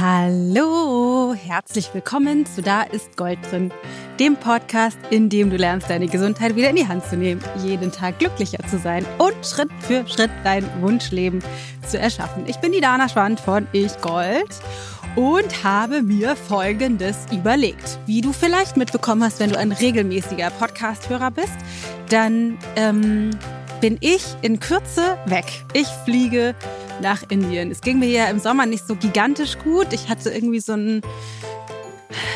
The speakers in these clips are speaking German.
Hallo, herzlich willkommen zu Da ist Gold drin, dem Podcast, in dem du lernst, deine Gesundheit wieder in die Hand zu nehmen, jeden Tag glücklicher zu sein und Schritt für Schritt dein Wunschleben zu erschaffen. Ich bin die Dana Schwand von Ich Gold und habe mir Folgendes überlegt. Wie du vielleicht mitbekommen hast, wenn du ein regelmäßiger Podcast-Hörer bist, dann ähm, bin ich in Kürze weg. Ich fliege nach Indien. Es ging mir ja im Sommer nicht so gigantisch gut. Ich hatte irgendwie so ein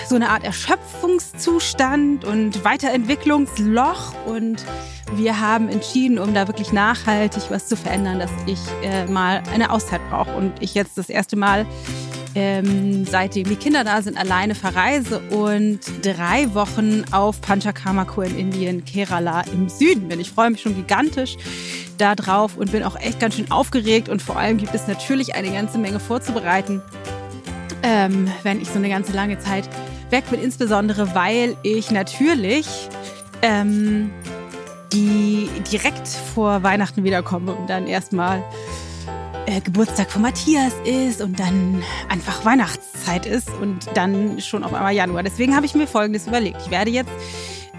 so eine Art Erschöpfungszustand und Weiterentwicklungsloch und wir haben entschieden, um da wirklich nachhaltig was zu verändern, dass ich äh, mal eine Auszeit brauche und ich jetzt das erste Mal ähm, seitdem die Kinder da sind, alleine verreise und drei Wochen auf Panchakarmakur in Indien, Kerala im Süden bin. Ich freue mich schon gigantisch da drauf und bin auch echt ganz schön aufgeregt und vor allem gibt es natürlich eine ganze Menge vorzubereiten, ähm, wenn ich so eine ganze lange Zeit weg bin, insbesondere weil ich natürlich ähm, die direkt vor Weihnachten wiederkomme und dann erstmal äh, Geburtstag von Matthias ist und dann einfach Weihnachtszeit ist und dann schon auf einmal Januar. Deswegen habe ich mir Folgendes überlegt. Ich werde jetzt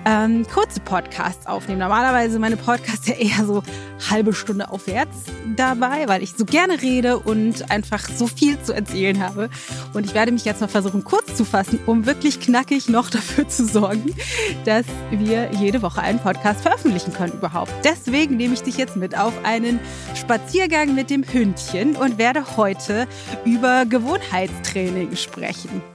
ähm, kurze Podcasts aufnehmen. Normalerweise meine Podcasts ja eher so halbe Stunde aufwärts dabei, weil ich so gerne rede und einfach so viel zu erzählen habe. Und ich werde mich jetzt mal versuchen, kurz zu fassen, um wirklich knackig noch dafür zu sorgen, dass wir jede Woche einen Podcast veröffentlichen können überhaupt. Deswegen nehme ich dich jetzt mit auf einen Spaziergang mit dem Hündchen und werde heute über Gewohnheitstraining sprechen.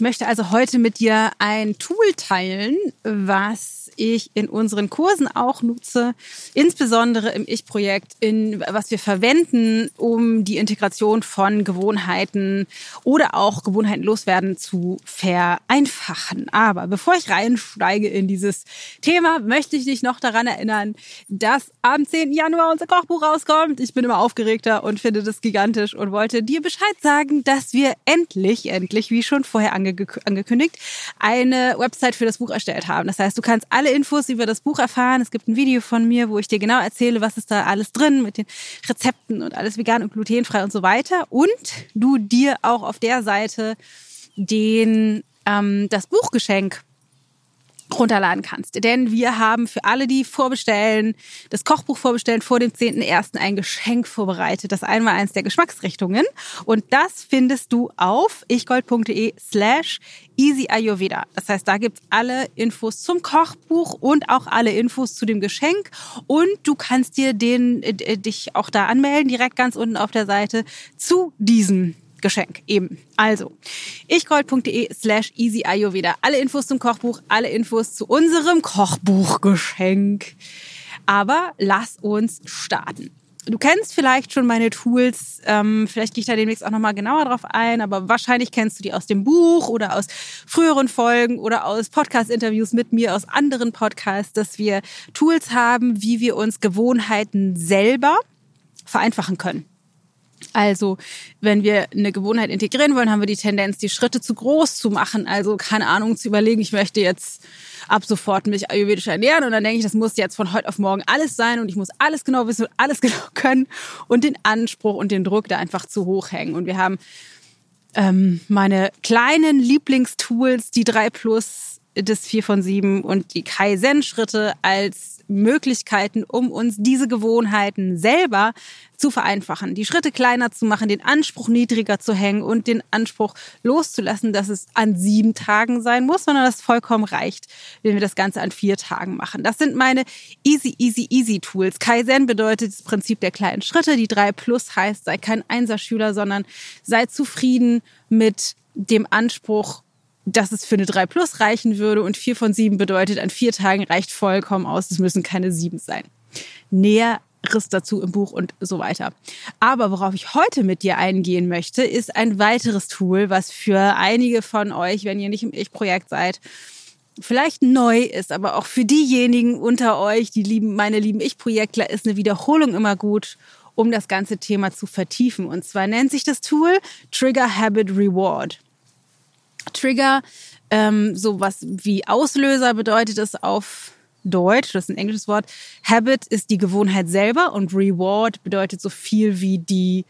Ich möchte also heute mit dir ein Tool teilen, was ich in unseren Kursen auch nutze, insbesondere im Ich-Projekt, in was wir verwenden, um die Integration von Gewohnheiten oder auch Gewohnheiten loswerden zu vereinfachen. Aber bevor ich reinsteige in dieses Thema, möchte ich dich noch daran erinnern, dass am 10. Januar unser Kochbuch rauskommt. Ich bin immer aufgeregter und finde das gigantisch und wollte dir Bescheid sagen, dass wir endlich, endlich, wie schon vorher angekündigt, eine Website für das Buch erstellt haben. Das heißt, du kannst alle alle Infos über das Buch erfahren. Es gibt ein Video von mir, wo ich dir genau erzähle, was ist da alles drin mit den Rezepten und alles vegan und glutenfrei und so weiter. Und du dir auch auf der Seite den ähm, das Buchgeschenk runterladen kannst. Denn wir haben für alle, die vorbestellen, das Kochbuch vorbestellen, vor dem 10.01. ein Geschenk vorbereitet. Das einmal eins der Geschmacksrichtungen. Und das findest du auf ichgold.de slash easy Ayurveda. Das heißt, da gibt's alle Infos zum Kochbuch und auch alle Infos zu dem Geschenk. Und du kannst dir den, äh, dich auch da anmelden, direkt ganz unten auf der Seite zu diesem Geschenk eben. Also, ichgold.de slash easy Ayurveda. Alle Infos zum Kochbuch, alle Infos zu unserem Kochbuchgeschenk. Aber lass uns starten. Du kennst vielleicht schon meine Tools, ähm, vielleicht gehe ich da demnächst auch nochmal genauer drauf ein, aber wahrscheinlich kennst du die aus dem Buch oder aus früheren Folgen oder aus Podcast-Interviews mit mir, aus anderen Podcasts, dass wir Tools haben, wie wir uns Gewohnheiten selber vereinfachen können. Also, wenn wir eine Gewohnheit integrieren wollen, haben wir die Tendenz, die Schritte zu groß zu machen. Also, keine Ahnung, zu überlegen, ich möchte jetzt ab sofort mich ayurvedisch ernähren und dann denke ich, das muss jetzt von heute auf morgen alles sein und ich muss alles genau wissen und alles genau können und den Anspruch und den Druck da einfach zu hoch hängen. Und wir haben ähm, meine kleinen Lieblingstools, die 3 Plus, das 4 von 7 und die Kaizen-Schritte als Möglichkeiten, um uns diese Gewohnheiten selber zu vereinfachen, die Schritte kleiner zu machen, den Anspruch niedriger zu hängen und den Anspruch loszulassen, dass es an sieben Tagen sein muss, sondern dass vollkommen reicht, wenn wir das Ganze an vier Tagen machen. Das sind meine easy, easy, easy Tools. Kaizen bedeutet das Prinzip der kleinen Schritte. Die drei Plus heißt, sei kein Einserschüler, sondern sei zufrieden mit dem Anspruch, dass es für eine 3 Plus reichen würde und 4 von 7 bedeutet, an vier Tagen reicht vollkommen aus, es müssen keine 7 sein. Näheres dazu im Buch und so weiter. Aber worauf ich heute mit dir eingehen möchte, ist ein weiteres Tool, was für einige von euch, wenn ihr nicht im Ich-Projekt seid, vielleicht neu ist, aber auch für diejenigen unter euch, die lieben, meine lieben Ich-Projektler, ist eine Wiederholung immer gut, um das ganze Thema zu vertiefen. Und zwar nennt sich das Tool Trigger Habit Reward. Trigger, ähm, sowas wie Auslöser bedeutet es auf Deutsch, das ist ein englisches Wort. Habit ist die Gewohnheit selber und Reward bedeutet so viel wie die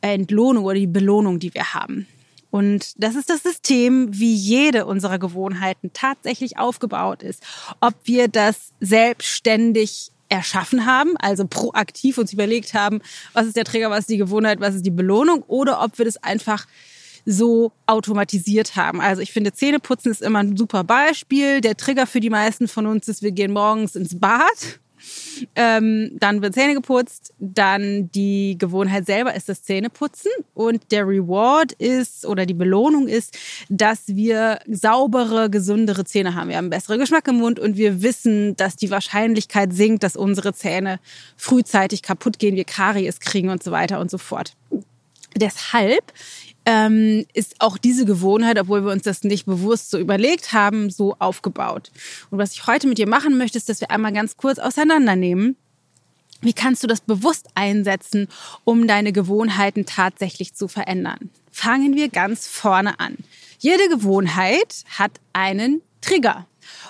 Entlohnung oder die Belohnung, die wir haben. Und das ist das System, wie jede unserer Gewohnheiten tatsächlich aufgebaut ist. Ob wir das selbstständig erschaffen haben, also proaktiv uns überlegt haben, was ist der Trigger, was ist die Gewohnheit, was ist die Belohnung, oder ob wir das einfach so automatisiert haben. Also ich finde, Zähneputzen ist immer ein super Beispiel. Der Trigger für die meisten von uns ist, wir gehen morgens ins Bad ähm, dann wird Zähne geputzt. Dann die Gewohnheit selber ist das Zähneputzen. Und der Reward ist oder die Belohnung ist, dass wir saubere, gesündere Zähne haben. Wir haben bessere Geschmack im Mund und wir wissen, dass die Wahrscheinlichkeit sinkt, dass unsere Zähne frühzeitig kaputt gehen, wir Karies kriegen und so weiter und so fort. Deshalb ähm, ist auch diese Gewohnheit, obwohl wir uns das nicht bewusst so überlegt haben, so aufgebaut. Und was ich heute mit dir machen möchte, ist, dass wir einmal ganz kurz auseinandernehmen. Wie kannst du das bewusst einsetzen, um deine Gewohnheiten tatsächlich zu verändern? Fangen wir ganz vorne an. Jede Gewohnheit hat einen Trigger,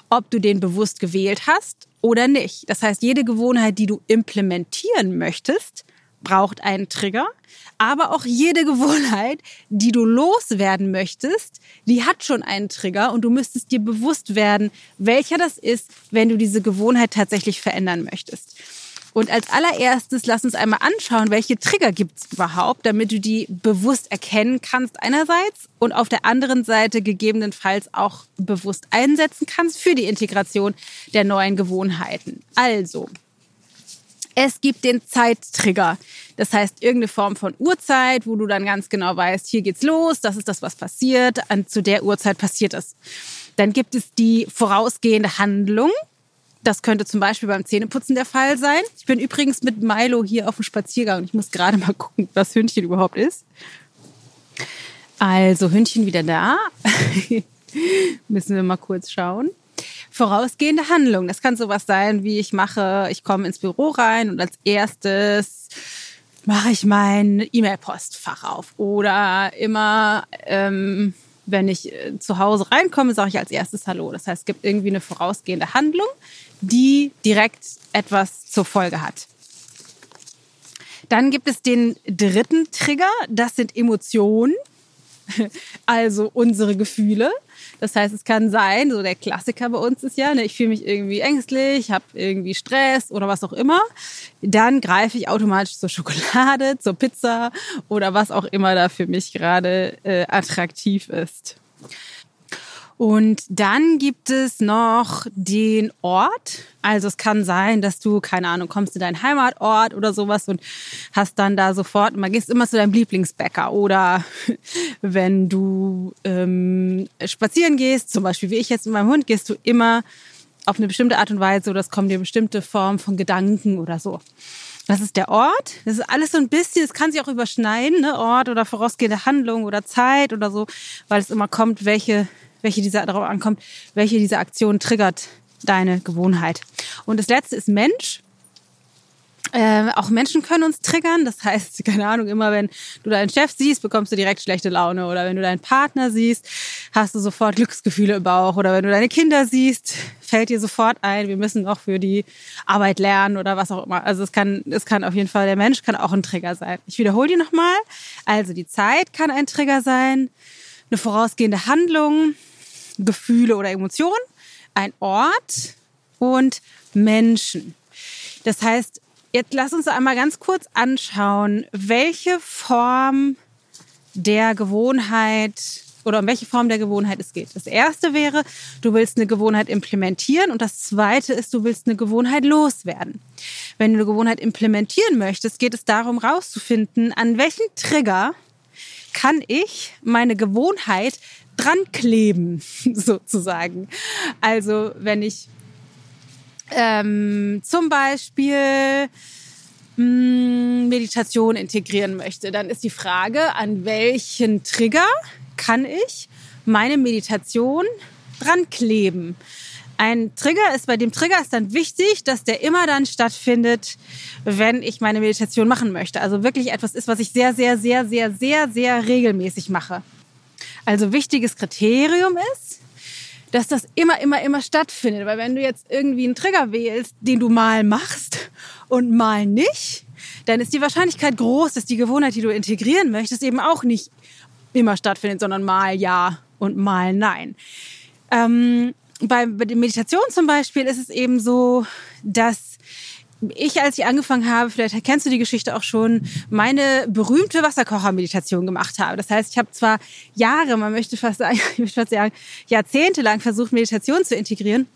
ob du den bewusst gewählt hast oder nicht. Das heißt, jede Gewohnheit, die du implementieren möchtest, braucht einen Trigger, aber auch jede Gewohnheit, die du loswerden möchtest, die hat schon einen Trigger und du müsstest dir bewusst werden, welcher das ist, wenn du diese Gewohnheit tatsächlich verändern möchtest. Und als allererstes lass uns einmal anschauen, welche Trigger gibt es überhaupt, damit du die bewusst erkennen kannst einerseits und auf der anderen Seite gegebenenfalls auch bewusst einsetzen kannst für die Integration der neuen Gewohnheiten. Also, es gibt den Zeittrigger. Das heißt, irgendeine Form von Uhrzeit, wo du dann ganz genau weißt, hier geht's los, das ist das, was passiert, an, zu der Uhrzeit passiert es. Dann gibt es die vorausgehende Handlung. Das könnte zum Beispiel beim Zähneputzen der Fall sein. Ich bin übrigens mit Milo hier auf dem Spaziergang. Ich muss gerade mal gucken, was Hündchen überhaupt ist. Also Hündchen wieder da. Müssen wir mal kurz schauen vorausgehende Handlung. Das kann sowas sein, wie ich mache, ich komme ins Büro rein und als erstes mache ich mein E-Mail-Postfach auf. Oder immer, ähm, wenn ich äh, zu Hause reinkomme, sage ich als erstes Hallo. Das heißt, es gibt irgendwie eine vorausgehende Handlung, die direkt etwas zur Folge hat. Dann gibt es den dritten Trigger, das sind Emotionen, also unsere Gefühle. Das heißt, es kann sein, so der Klassiker bei uns ist ja, ne, ich fühle mich irgendwie ängstlich, habe irgendwie Stress oder was auch immer. Dann greife ich automatisch zur Schokolade, zur Pizza oder was auch immer da für mich gerade äh, attraktiv ist. Und dann gibt es noch den Ort. Also es kann sein, dass du, keine Ahnung, kommst in deinen Heimatort oder sowas und hast dann da sofort, man gehst immer zu deinem Lieblingsbäcker. Oder wenn du ähm, spazieren gehst, zum Beispiel wie ich jetzt mit meinem Hund, gehst du immer auf eine bestimmte Art und Weise oder es kommt dir bestimmte Form von Gedanken oder so. Das ist der Ort. Das ist alles so ein bisschen, es kann sich auch überschneiden, ne? Ort oder vorausgehende Handlung oder Zeit oder so, weil es immer kommt, welche welche dieser darauf ankommt, welche dieser Aktion triggert deine Gewohnheit. Und das letzte ist Mensch. Äh, auch Menschen können uns triggern. Das heißt, keine Ahnung, immer wenn du deinen Chef siehst, bekommst du direkt schlechte Laune. Oder wenn du deinen Partner siehst, hast du sofort Glücksgefühle im Bauch. Oder wenn du deine Kinder siehst, fällt dir sofort ein, wir müssen noch für die Arbeit lernen oder was auch immer. Also es kann, es kann auf jeden Fall, der Mensch kann auch ein Trigger sein. Ich wiederhole die nochmal. Also die Zeit kann ein Trigger sein. Eine vorausgehende Handlung, Gefühle oder Emotionen, ein Ort und Menschen. Das heißt, jetzt lass uns einmal ganz kurz anschauen, welche Form der Gewohnheit oder um welche Form der Gewohnheit es geht. Das erste wäre, du willst eine Gewohnheit implementieren und das zweite ist, du willst eine Gewohnheit loswerden. Wenn du eine Gewohnheit implementieren möchtest, geht es darum, rauszufinden, an welchen Trigger kann ich meine Gewohnheit dran kleben, sozusagen. Also wenn ich ähm, zum Beispiel mh, hm, Meditation integrieren möchte, dann ist die Frage, an welchen Trigger kann ich meine Meditation dran kleben? Ein Trigger ist bei dem Trigger ist dann wichtig, dass der immer dann stattfindet, wenn ich meine Meditation machen möchte. Also wirklich etwas ist, was ich sehr, sehr, sehr, sehr, sehr, sehr regelmäßig mache. Also wichtiges Kriterium ist, dass das immer, immer, immer stattfindet. Weil wenn du jetzt irgendwie einen Trigger wählst, den du mal machst und mal nicht, dann ist die Wahrscheinlichkeit groß, dass die Gewohnheit, die du integrieren möchtest, eben auch nicht immer stattfindet, sondern mal ja und mal nein. Ähm, bei, bei der Meditation zum Beispiel ist es eben so, dass ich, als ich angefangen habe, vielleicht kennst du die Geschichte auch schon, meine berühmte Wasserkocher-Meditation gemacht habe. Das heißt, ich habe zwar Jahre, man möchte fast sagen, ich möchte fast sagen, jahrzehntelang versucht, Meditation zu integrieren.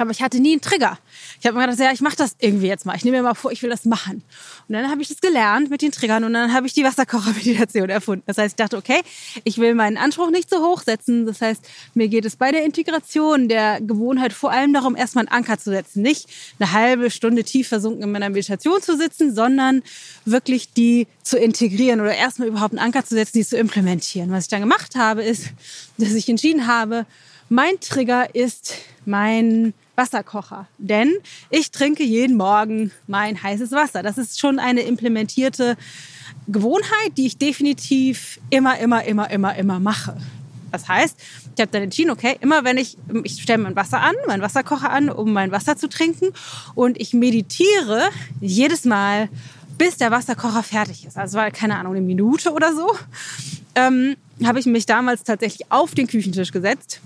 Aber ich hatte nie einen Trigger. Ich habe mir gedacht, ja, ich mache das irgendwie jetzt mal. Ich nehme mir mal vor, ich will das machen. Und dann habe ich das gelernt mit den Triggern und dann habe ich die Wasserkocher-Meditation erfunden. Das heißt, ich dachte, okay, ich will meinen Anspruch nicht so hoch setzen. Das heißt, mir geht es bei der Integration der Gewohnheit vor allem darum, erstmal einen Anker zu setzen. Nicht eine halbe Stunde tief versunken in meiner Meditation zu sitzen, sondern wirklich die zu integrieren oder erstmal überhaupt einen Anker zu setzen, die zu implementieren. Was ich dann gemacht habe, ist, dass ich entschieden habe, mein Trigger ist mein Wasserkocher. Denn ich trinke jeden Morgen mein heißes Wasser. Das ist schon eine implementierte Gewohnheit, die ich definitiv immer, immer, immer, immer, immer mache. Das heißt, ich habe dann entschieden, okay, immer wenn ich, ich stelle mein Wasser an, meinen Wasserkocher an, um mein Wasser zu trinken und ich meditiere jedes Mal, bis der Wasserkocher fertig ist. Also war, keine Ahnung, eine Minute oder so, ähm, habe ich mich damals tatsächlich auf den Küchentisch gesetzt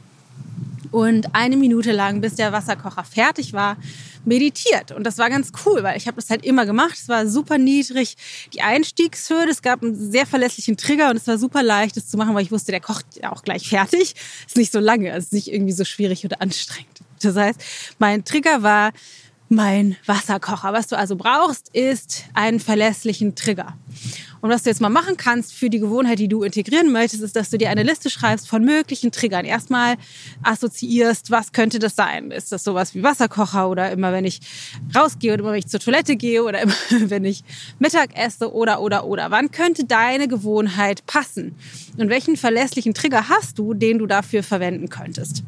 und eine Minute lang, bis der Wasserkocher fertig war, meditiert. Und das war ganz cool, weil ich habe das halt immer gemacht. Es war super niedrig, die Einstiegshürde. Es gab einen sehr verlässlichen Trigger und es war super leicht, das zu machen, weil ich wusste, der kocht ja auch gleich fertig. Ist nicht so lange, ist nicht irgendwie so schwierig oder anstrengend. Das heißt, mein Trigger war mein Wasserkocher. Was du also brauchst, ist einen verlässlichen Trigger. Und was du jetzt mal machen kannst für die Gewohnheit, die du integrieren möchtest, ist, dass du dir eine Liste schreibst von möglichen Triggern. Erstmal assoziierst, was könnte das sein? Ist das sowas wie Wasserkocher oder immer, wenn ich rausgehe oder immer, wenn ich zur Toilette gehe oder immer, wenn ich Mittag esse oder, oder, oder? Wann könnte deine Gewohnheit passen? Und welchen verlässlichen Trigger hast du, den du dafür verwenden könntest?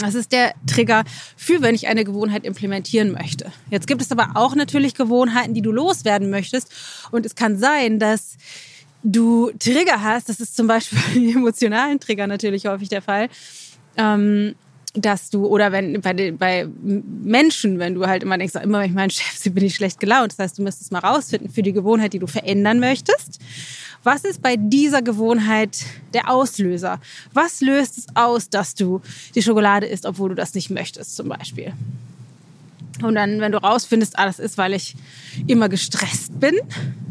Das ist der Trigger für, wenn ich eine Gewohnheit implementieren möchte. Jetzt gibt es aber auch natürlich Gewohnheiten, die du loswerden möchtest. Und es kann sein, dass du Trigger hast. Das ist zum Beispiel bei emotionalen Trigger natürlich häufig der Fall. Ähm, dass du, oder wenn bei, bei Menschen, wenn du halt immer denkst, immer wenn ich meinen Chef sehe, bin ich schlecht gelaunt. Das heißt, du müsstest mal rausfinden für die Gewohnheit, die du verändern möchtest. Was ist bei dieser Gewohnheit der Auslöser? Was löst es aus, dass du die Schokolade isst, obwohl du das nicht möchtest, zum Beispiel? Und dann, wenn du rausfindest, ah, ist, weil ich immer gestresst bin,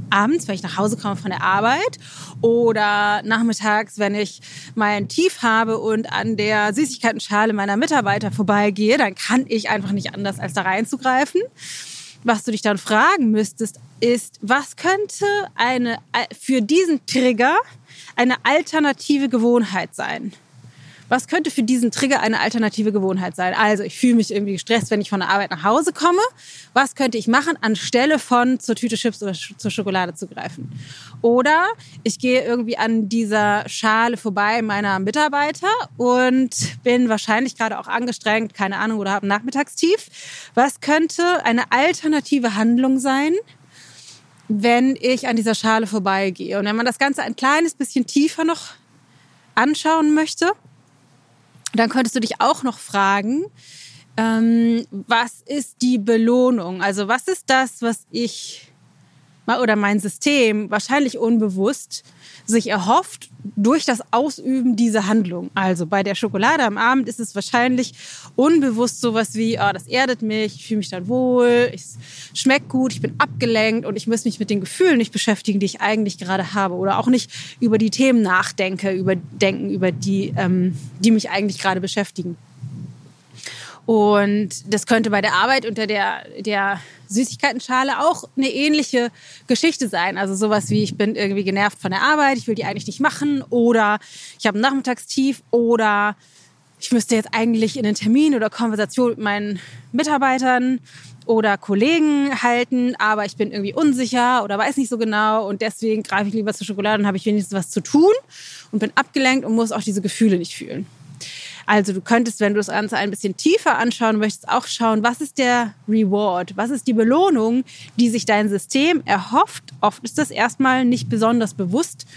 abends, wenn ich nach Hause komme von der Arbeit oder nachmittags, wenn ich mein Tief habe und an der Süßigkeitenschale meiner Mitarbeiter vorbeigehe, dann kann ich einfach nicht anders, als da reinzugreifen was du dich dann fragen müsstest, ist, was könnte eine, für diesen Trigger eine alternative Gewohnheit sein? Was könnte für diesen Trigger eine alternative Gewohnheit sein? Also, ich fühle mich irgendwie gestresst, wenn ich von der Arbeit nach Hause komme. Was könnte ich machen, anstelle von zur Tüte Chips oder zur Schokolade zu greifen? Oder ich gehe irgendwie an dieser Schale vorbei meiner Mitarbeiter und bin wahrscheinlich gerade auch angestrengt, keine Ahnung, oder habe ein Nachmittagstief. Was könnte eine alternative Handlung sein, wenn ich an dieser Schale vorbeigehe? Und wenn man das Ganze ein kleines bisschen tiefer noch anschauen möchte, dann könntest du dich auch noch fragen, ähm, was ist die Belohnung? Also was ist das, was ich oder mein System wahrscheinlich unbewusst sich erhofft durch das Ausüben dieser Handlung. Also bei der Schokolade am Abend ist es wahrscheinlich unbewusst sowas wie, oh, das erdet mich, ich fühle mich dann wohl, es schmeckt gut, ich bin abgelenkt und ich muss mich mit den Gefühlen nicht beschäftigen, die ich eigentlich gerade habe oder auch nicht über die Themen nachdenke, über denken, über die, ähm, die mich eigentlich gerade beschäftigen. Und das könnte bei der Arbeit unter der, der Süßigkeitenschale auch eine ähnliche Geschichte sein. Also sowas wie, ich bin irgendwie genervt von der Arbeit, ich will die eigentlich nicht machen oder ich habe ein Nachmittagstief oder ich müsste jetzt eigentlich in einen Termin oder Konversation mit meinen Mitarbeitern oder Kollegen halten, aber ich bin irgendwie unsicher oder weiß nicht so genau und deswegen greife ich lieber zur Schokolade und habe ich wenigstens was zu tun und bin abgelenkt und muss auch diese Gefühle nicht fühlen. Also du könntest, wenn du das Ganze ein bisschen tiefer anschauen möchtest, auch schauen, was ist der Reward, was ist die Belohnung, die sich dein System erhofft. Oft ist das erstmal nicht besonders bewusst,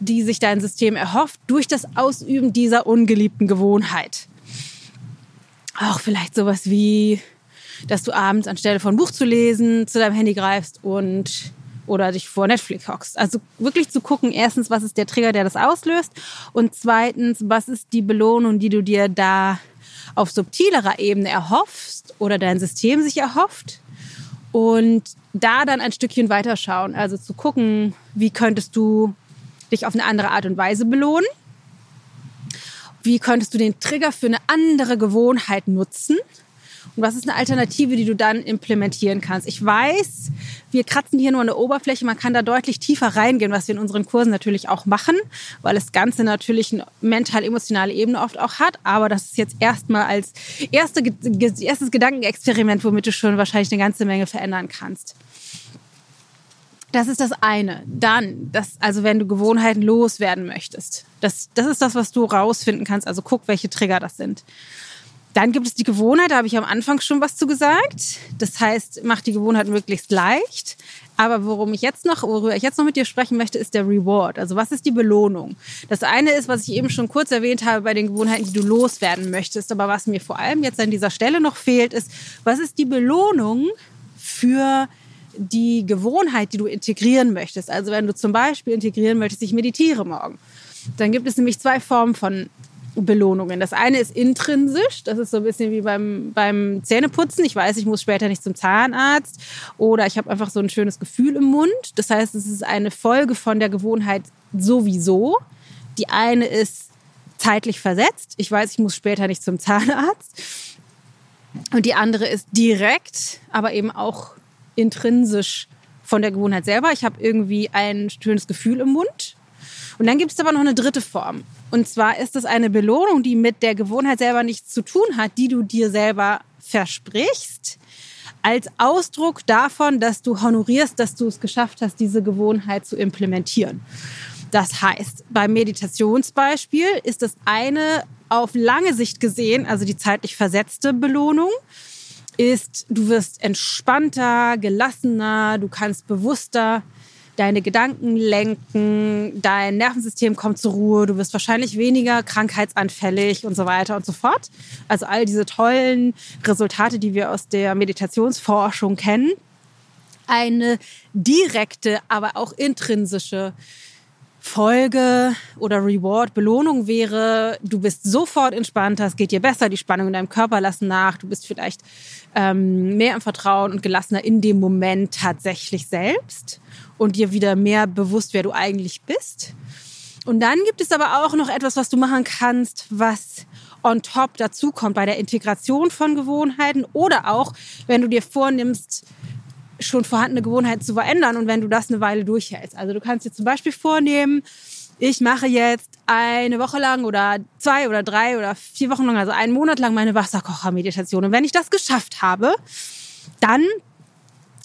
die sich dein System erhofft durch das Ausüben dieser ungeliebten Gewohnheit. Auch vielleicht sowas wie, dass du abends anstelle von Buch zu lesen, zu deinem Handy greifst und oder dich vor Netflix hockst. Also wirklich zu gucken, erstens, was ist der Trigger, der das auslöst und zweitens, was ist die Belohnung, die du dir da auf subtilerer Ebene erhoffst oder dein System sich erhofft und da dann ein Stückchen weiterschauen. Also zu gucken, wie könntest du dich auf eine andere Art und Weise belohnen? Wie könntest du den Trigger für eine andere Gewohnheit nutzen? Und was ist eine Alternative, die du dann implementieren kannst? Ich weiß, wir kratzen hier nur an der Oberfläche. Man kann da deutlich tiefer reingehen, was wir in unseren Kursen natürlich auch machen, weil das Ganze natürlich eine mental-emotionale Ebene oft auch hat. Aber das ist jetzt erstmal als erste, erstes Gedankenexperiment, womit du schon wahrscheinlich eine ganze Menge verändern kannst. Das ist das eine. Dann, das, also wenn du Gewohnheiten loswerden möchtest, das, das ist das, was du rausfinden kannst. Also guck, welche Trigger das sind. Dann gibt es die Gewohnheit, da habe ich am Anfang schon was zu gesagt. Das heißt, mach die Gewohnheit möglichst leicht. Aber worum ich jetzt noch, worüber ich jetzt noch mit dir sprechen möchte, ist der Reward. Also was ist die Belohnung? Das eine ist, was ich eben schon kurz erwähnt habe bei den Gewohnheiten, die du loswerden möchtest. Aber was mir vor allem jetzt an dieser Stelle noch fehlt, ist, was ist die Belohnung für die Gewohnheit, die du integrieren möchtest? Also wenn du zum Beispiel integrieren möchtest, ich meditiere morgen. Dann gibt es nämlich zwei Formen von Belohnungen. Das eine ist intrinsisch, das ist so ein bisschen wie beim, beim Zähneputzen. Ich weiß, ich muss später nicht zum Zahnarzt oder ich habe einfach so ein schönes Gefühl im Mund. Das heißt, es ist eine Folge von der Gewohnheit sowieso. Die eine ist zeitlich versetzt. Ich weiß, ich muss später nicht zum Zahnarzt. Und die andere ist direkt, aber eben auch intrinsisch von der Gewohnheit selber. Ich habe irgendwie ein schönes Gefühl im Mund. Und dann gibt es aber noch eine dritte Form. Und zwar ist es eine Belohnung, die mit der Gewohnheit selber nichts zu tun hat, die du dir selber versprichst, als Ausdruck davon, dass du honorierst, dass du es geschafft hast, diese Gewohnheit zu implementieren. Das heißt, beim Meditationsbeispiel ist das eine auf lange Sicht gesehen, also die zeitlich versetzte Belohnung, ist, du wirst entspannter, gelassener, du kannst bewusster deine Gedanken lenken, dein Nervensystem kommt zur Ruhe, du wirst wahrscheinlich weniger krankheitsanfällig und so weiter und so fort. Also all diese tollen Resultate, die wir aus der Meditationsforschung kennen. Eine direkte, aber auch intrinsische Folge oder Reward, Belohnung wäre, du bist sofort entspannter, es geht dir besser, die Spannung in deinem Körper lassen nach, du bist vielleicht ähm, mehr im Vertrauen und gelassener in dem Moment tatsächlich selbst und dir wieder mehr bewusst, wer du eigentlich bist. Und dann gibt es aber auch noch etwas, was du machen kannst, was on top dazukommt bei der Integration von Gewohnheiten oder auch, wenn du dir vornimmst, schon vorhandene Gewohnheiten zu verändern und wenn du das eine Weile durchhältst. Also du kannst dir zum Beispiel vornehmen, ich mache jetzt eine Woche lang oder zwei oder drei oder vier Wochen lang, also einen Monat lang meine Wasserkochermeditation. Und wenn ich das geschafft habe, dann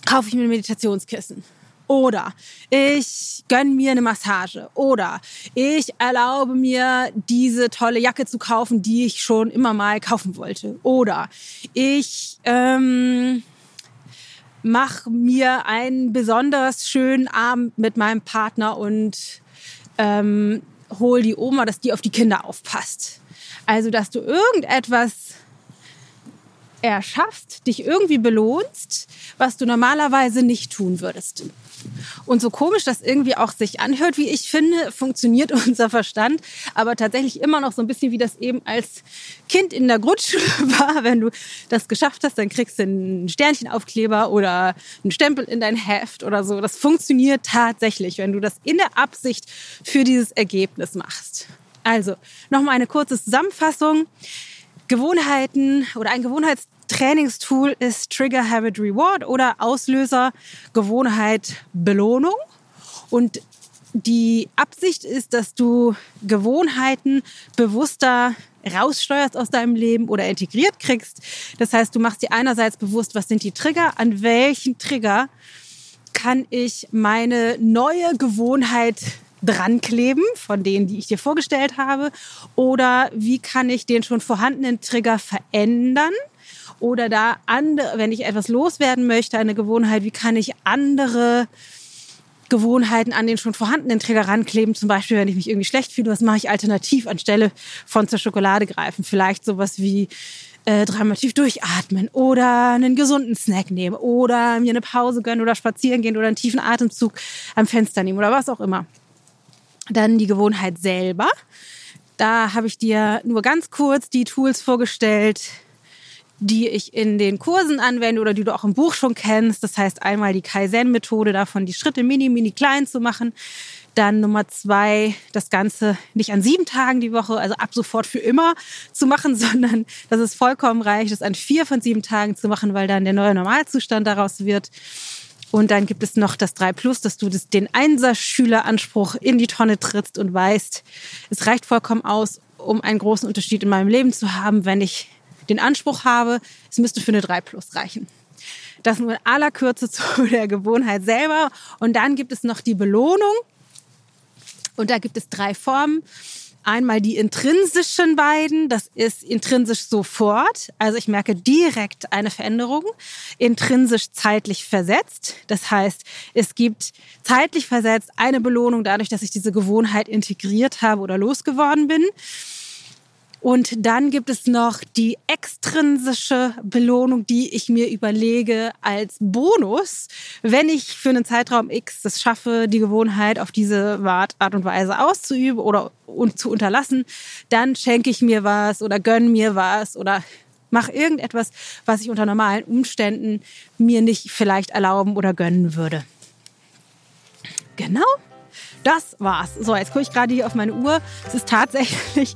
kaufe ich mir ein Meditationskissen. Oder ich gönne mir eine Massage. Oder ich erlaube mir, diese tolle Jacke zu kaufen, die ich schon immer mal kaufen wollte. Oder ich ähm, mache mir einen besonders schönen Abend mit meinem Partner und ähm, hol die Oma, dass die auf die Kinder aufpasst. Also, dass du irgendetwas erschaffst, dich irgendwie belohnst, was du normalerweise nicht tun würdest. Und so komisch das irgendwie auch sich anhört, wie ich finde, funktioniert unser Verstand, aber tatsächlich immer noch so ein bisschen wie das eben als Kind in der Grundschule war. Wenn du das geschafft hast, dann kriegst du einen Sternchenaufkleber oder einen Stempel in dein Heft oder so. Das funktioniert tatsächlich, wenn du das in der Absicht für dieses Ergebnis machst. Also, nochmal eine kurze Zusammenfassung. Gewohnheiten oder ein Gewohnheits Trainingstool ist Trigger Habit Reward oder Auslöser Gewohnheit Belohnung. Und die Absicht ist, dass du Gewohnheiten bewusster raussteuerst aus deinem Leben oder integriert kriegst. Das heißt, du machst dir einerseits bewusst, was sind die Trigger, an welchen Trigger kann ich meine neue Gewohnheit dran kleben von denen, die ich dir vorgestellt habe, oder wie kann ich den schon vorhandenen Trigger verändern oder da andere, wenn ich etwas loswerden möchte, eine Gewohnheit, wie kann ich andere Gewohnheiten an den schon vorhandenen Träger rankleben. Zum Beispiel, wenn ich mich irgendwie schlecht fühle, was mache ich alternativ anstelle von zur Schokolade greifen? Vielleicht sowas wie äh, dreimal tief durchatmen oder einen gesunden Snack nehmen oder mir eine Pause gönnen oder spazieren gehen oder einen tiefen Atemzug am Fenster nehmen oder was auch immer. Dann die Gewohnheit selber. Da habe ich dir nur ganz kurz die Tools vorgestellt, die ich in den Kursen anwende oder die du auch im Buch schon kennst. Das heißt einmal die Kaizen-Methode davon, die Schritte mini, mini klein zu machen. Dann Nummer zwei, das Ganze nicht an sieben Tagen die Woche, also ab sofort für immer zu machen, sondern dass es vollkommen reicht, es an vier von sieben Tagen zu machen, weil dann der neue Normalzustand daraus wird. Und dann gibt es noch das 3 Plus, dass du das, den Einser-Schüleranspruch in die Tonne trittst und weißt, es reicht vollkommen aus, um einen großen Unterschied in meinem Leben zu haben, wenn ich den Anspruch habe, es müsste für eine 3 Plus reichen. Das nur in aller Kürze zu der Gewohnheit selber. Und dann gibt es noch die Belohnung. Und da gibt es drei Formen. Einmal die intrinsischen beiden, das ist intrinsisch sofort, also ich merke direkt eine Veränderung, intrinsisch zeitlich versetzt, das heißt, es gibt zeitlich versetzt eine Belohnung dadurch, dass ich diese Gewohnheit integriert habe oder losgeworden bin. Und dann gibt es noch die extrinsische Belohnung, die ich mir überlege als Bonus, wenn ich für einen Zeitraum X es schaffe, die Gewohnheit auf diese Art und Weise auszuüben oder zu unterlassen, dann schenke ich mir was oder gönne mir was oder mache irgendetwas, was ich unter normalen Umständen mir nicht vielleicht erlauben oder gönnen würde. Genau, das war's. So, jetzt gucke ich gerade hier auf meine Uhr. Es ist tatsächlich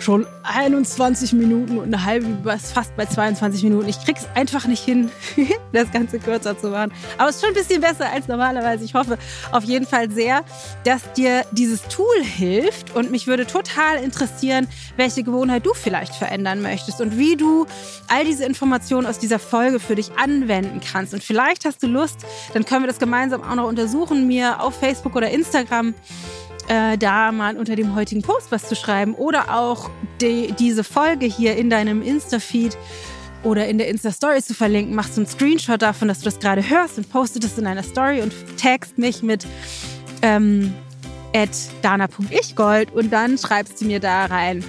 schon 21 Minuten und eine halbe, fast bei 22 Minuten. Ich krieg's einfach nicht hin, das Ganze kürzer zu machen. Aber es ist schon ein bisschen besser als normalerweise. Ich hoffe auf jeden Fall sehr, dass dir dieses Tool hilft. Und mich würde total interessieren, welche Gewohnheit du vielleicht verändern möchtest und wie du all diese Informationen aus dieser Folge für dich anwenden kannst. Und vielleicht hast du Lust, dann können wir das gemeinsam auch noch untersuchen, mir auf Facebook oder Instagram äh, da mal unter dem heutigen Post was zu schreiben oder auch die, diese Folge hier in deinem Insta-Feed oder in der Insta-Story zu verlinken. Machst du einen Screenshot davon, dass du das gerade hörst und postest es in einer Story und tagst mich mit ähm, dana.ichgold und dann schreibst du mir da rein,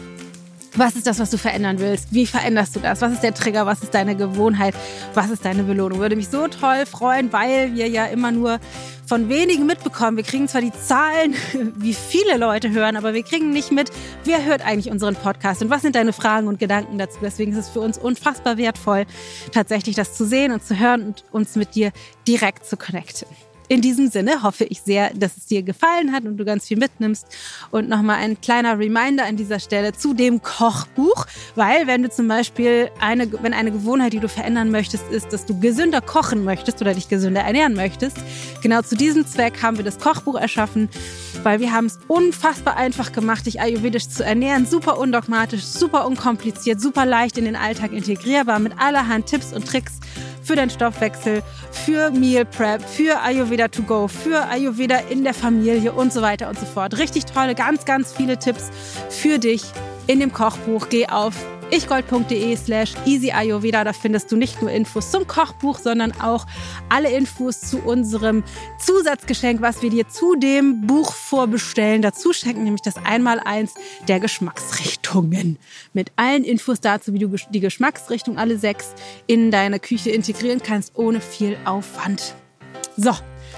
was ist das, was du verändern willst? Wie veränderst du das? Was ist der Trigger? Was ist deine Gewohnheit? Was ist deine Belohnung? Würde mich so toll freuen, weil wir ja immer nur von wenigen mitbekommen. Wir kriegen zwar die Zahlen, wie viele Leute hören, aber wir kriegen nicht mit, wer hört eigentlich unseren Podcast und was sind deine Fragen und Gedanken dazu. Deswegen ist es für uns unfassbar wertvoll, tatsächlich das zu sehen und zu hören und uns mit dir direkt zu connecten. In diesem Sinne hoffe ich sehr, dass es dir gefallen hat und du ganz viel mitnimmst. Und nochmal ein kleiner Reminder an dieser Stelle zu dem Kochbuch, weil wenn du zum Beispiel eine, wenn eine Gewohnheit, die du verändern möchtest, ist, dass du gesünder kochen möchtest oder dich gesünder ernähren möchtest, genau zu diesem Zweck haben wir das Kochbuch erschaffen, weil wir haben es unfassbar einfach gemacht, dich ayurvedisch zu ernähren, super undogmatisch, super unkompliziert, super leicht in den Alltag integrierbar mit allerhand Tipps und Tricks für deinen Stoffwechsel, für Meal Prep, für Ayurveda to go, für Ayurveda in der Familie und so weiter und so fort. Richtig tolle, ganz, ganz viele Tipps für dich in dem Kochbuch. Geh auf ichgold.de slash easyayurveda. Da findest du nicht nur Infos zum Kochbuch, sondern auch alle Infos zu unserem Zusatzgeschenk, was wir dir zu dem Buch vorbestellen. Dazu schenken nämlich das Einmaleins der Geschmacksrichtungen. Mit allen Infos dazu, wie du die Geschmacksrichtung alle sechs in deine Küche integrieren kannst, ohne viel Aufwand. So,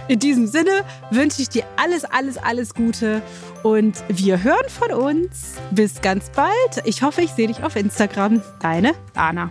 in diesem Sinne wünsche ich dir alles, alles, alles Gute und wir hören von uns. Bis ganz bald. Ich hoffe, ich sehe dich auf Instagram. Deine Dana.